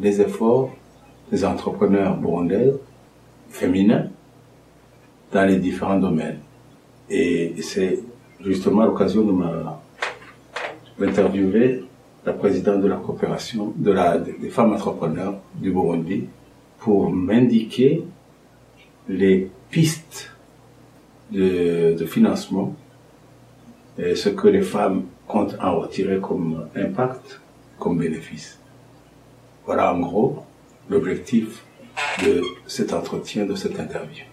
les efforts des entrepreneurs burundais féminins dans les différents domaines. Et c'est justement l'occasion de m'interviewer la présidente de la coopération des femmes entrepreneurs du Burundi pour m'indiquer les pistes de financement et ce que les femmes comptent en retirer comme impact, comme bénéfice. Voilà en gros l'objectif de cet entretien, de cette interview.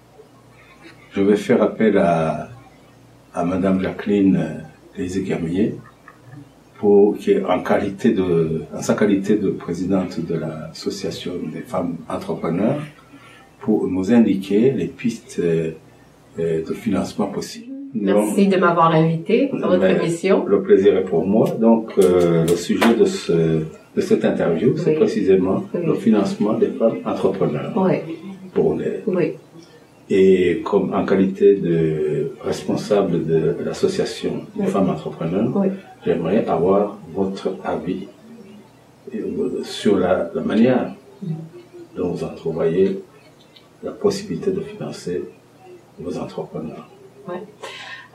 Je vais faire appel à, à Madame Jacqueline Lézé-Garmier, pour, qui est en qualité de, en sa qualité de présidente de l'association des femmes entrepreneurs, pour nous indiquer les pistes euh, de financement possibles. Merci de m'avoir invité à votre émission. Le plaisir est pour moi. Donc, euh, le sujet de, ce, de cette interview, c'est précisément le financement des femmes entrepreneurs oui. pour les. Oui. Et comme en qualité de responsable de l'association des femmes entrepreneurs, j'aimerais avoir votre avis euh, sur la, la manière dont vous entrevoyez la possibilité de financer vos entrepreneurs. Ouais.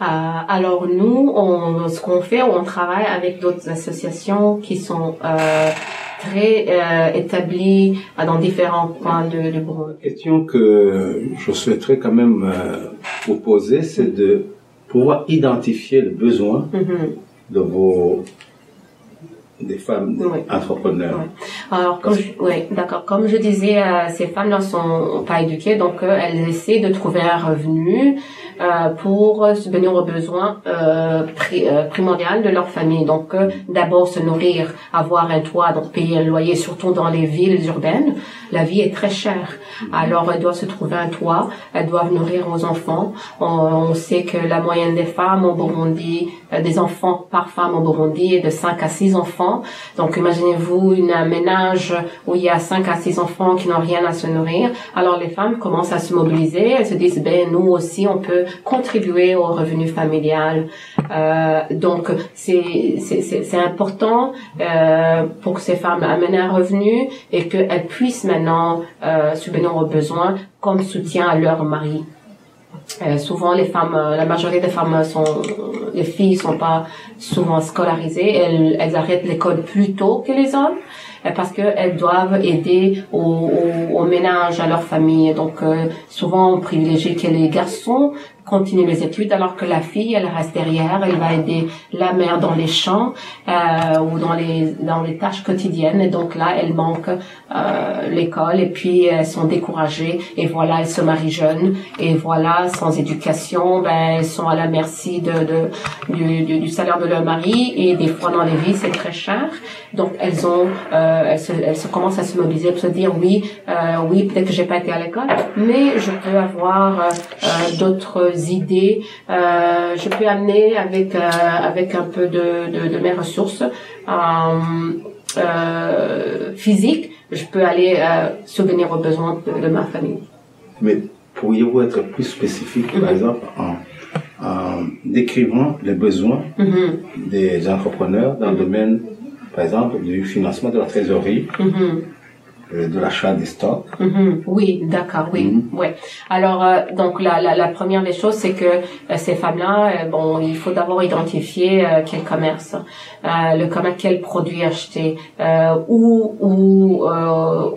Euh, alors nous, on, ce qu'on fait, on travaille avec d'autres associations qui sont euh, très euh, établies euh, dans différents coins de, de. La question que je souhaiterais quand même euh, vous poser, c'est de pouvoir identifier le besoin Mhm. de vos des femmes Oui. entrepreneurs. Alors, comme je, ouais, d'accord. Comme je disais, euh, ces femmes-là sont pas éduquées, donc euh, elles essaient de trouver un revenu euh, pour subvenir aux besoins pri- primordiaux de leur famille. Donc, d'abord se nourrir, avoir un toit, donc payer un loyer, surtout dans les villes urbaines. La vie est très chère. Alors, elles doivent se trouver un toit, elles doivent nourrir aux enfants. On, on sait que la moyenne des femmes au Burundi, des enfants par femme au Burundi est de 5 à 6 enfants. Donc, imaginez-vous un ménage où il y a 5 à 6 enfants qui n'ont rien à se nourrir. Alors, les femmes commencent à se mobiliser. Elles se disent, ben, nous aussi, on peut contribuer au revenu familial. Euh, donc, c'est- c'est important euh, pour que ces femmes amènent un revenu et qu'elles puissent maintenant euh, subvenir aux besoins comme soutien à leur mari. Euh, souvent, les femmes, euh, la majorité des femmes sont, les filles sont pas souvent scolarisées. Elles, arrêtent l'école plus tôt que les hommes parce qu'elles doivent aider au, au, ménage, à leur famille. Donc, euh, souvent, on privilégie que les garçons continuent les études alors que la fille, elle reste derrière. Elle va aider la mère dans les champs euh, ou dans les dans les tâches quotidiennes. Et donc là, elle manque euh, l'école et puis elles sont découragées. Et voilà, elles se marient jeunes. Et voilà, sans éducation, ben elles sont à la merci de, du, salaire de leur mari. Et des fois dans les vies, c'est très cher. Donc elles ont, se, elles se commencent à se mobiliser pour se dire oui, euh, oui, peut-être que j'ai pas été à l'école, mais je peux avoir euh, euh, d'autres idées. Euh, je peux amener avec euh, avec un peu de, de, de mes ressources euh, euh, physiques, je peux aller euh, subvenir aux besoins de, de ma famille. Mais pourriez-vous être plus spécifique, par Mhm. exemple, en, en décrivant les besoins Mhm, des entrepreneurs dans le domaine, par exemple, du financement de la trésorerie, mhm. euh, de l'achat des stocks. Mhm, Oui, d'accord, oui, Mhm. ouais. Alors euh, donc la, la, la première des choses, c'est que euh, ces femmes-là, euh, bon, il faut d'abord identifier quel commerce, le commerce, quel produit acheter, où où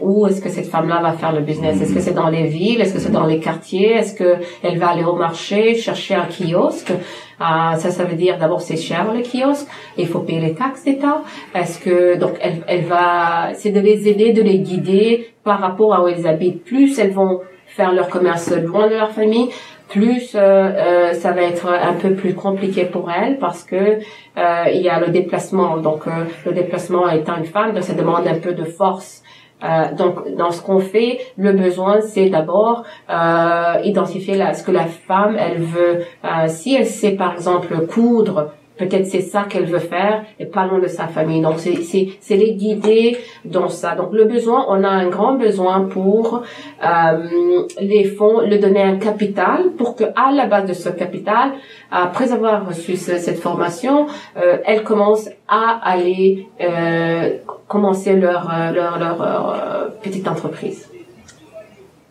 où est-ce que cette femme-là va faire le business? Est-ce que c'est dans les villes? Est-ce que c'est dans les quartiers? Est-ce que elle va aller au marché chercher un kiosque? Ça, ça veut dire d'abord c'est cher le kiosque, il faut payer les taxes d'État. Est-ce que donc elle, elle va, c'est de les aider, de les guider par rapport à où elles habitent. Plus elles vont faire leur commerce loin de leur famille, plus euh, euh, ça va être un peu plus compliqué pour elles parce que euh, il y a le déplacement. Donc euh, le déplacement étant une femme, ça demande un peu de force. Euh, donc, dans ce qu'on fait, le besoin, c'est d'abord euh, identifier la, ce que la femme, elle veut. Euh, si elle sait, par exemple, coudre peut-être c'est ça qu'elle veut faire et pas loin de sa famille. Donc c'est c'est c'est les guider dans ça. Donc le besoin, on a un grand besoin pour euh, les fonds, le donner un capital pour que à la base de ce capital, après avoir reçu cette formation, euh, elles commencent à aller euh, commencer leur euh, leur leur euh, petite entreprise.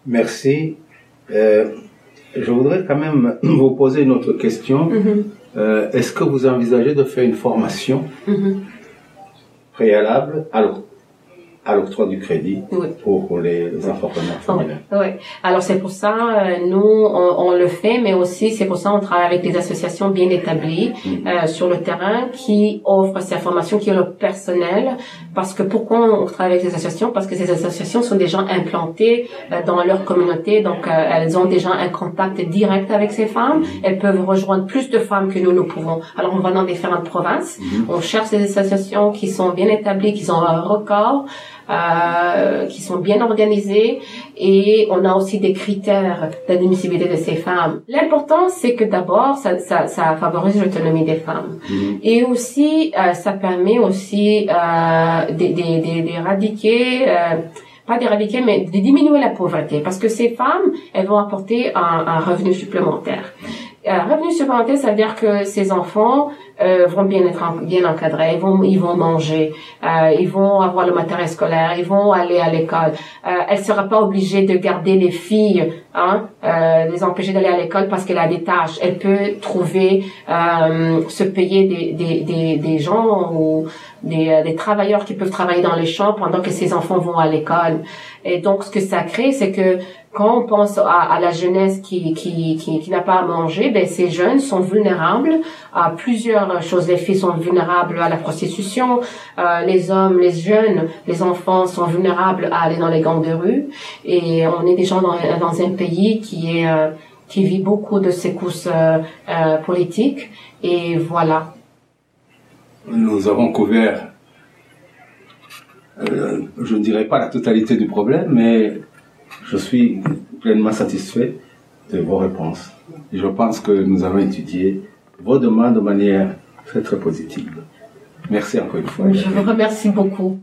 Merci. Euh, je voudrais quand même vous poser une autre question. Mhm. Euh, Est-ce que vous envisagez de faire une formation Mhm. préalable? À l'oc- à l'octroi du crédit Oui. pour les, les entrepreneurs féminins Oui. Alors c'est pour ça euh, nous on, on le fait, mais aussi c'est pour ça on travaille avec des associations bien établies euh, sur le terrain qui offrent ces formations, qui ont le personnel. Parce que pourquoi on travaille avec ces associations? Parce que ces associations sont des gens implantés euh, dans leur communauté, donc euh, elles ont déjà un contact direct avec ces femmes. Elles peuvent rejoindre plus de femmes que nous nous pouvons. Alors on va dans différentes provinces, on cherche des associations qui sont bien établies, qui ont un record. Euh, qui sont bien organisées et on a aussi des critères d'admissibilité de ces femmes. L'important, c'est que d'abord, ça, ça, ça favorise l'autonomie des femmes. Mhm. Et aussi, euh, ça permet aussi euh, d'é- d'é- d'é- d'éradiquer, euh, pas d'éradiquer, mais de diminuer la pauvreté. Parce que ces femmes, elles vont apporter un, un revenu supplémentaire. Un revenu supplémentaire, ça veut dire que ces enfants euh, vont bien être en- bien encadrés, ils vont, ils vont manger, euh, ils vont avoir le matériel scolaire, ils vont aller à l'école. Euh, elle sera pas obligée de garder les filles, hein, euh, les empêcher d'aller à l'école parce qu'elle a des tâches. Elle peut trouver, euh, se payer des, des, des, des gens ou des, euh, des travailleurs qui peuvent travailler dans les champs pendant que ses enfants vont à l'école. Et donc, ce que ça crée, c'est que quand on pense à, à la jeunesse qui, qui, qui, qui n'a pas à manger, ben, ces jeunes sont vulnérables à plusieurs choses. Les filles sont vulnérables à la prostitution, euh, les hommes, les jeunes, les enfants sont vulnérables à aller dans les gangs de rue. Et on est déjà dans, dans un pays qui euh, vit beaucoup de secousses euh, euh, politiques. Et voilà. Nous avons couvert, je ne dirais pas la totalité du problème, mais je suis pleinement satisfait de vos réponses. Je pense que nous avons étudié vos demandes de manière très très positive. Merci encore une fois. Je vous remercie beaucoup.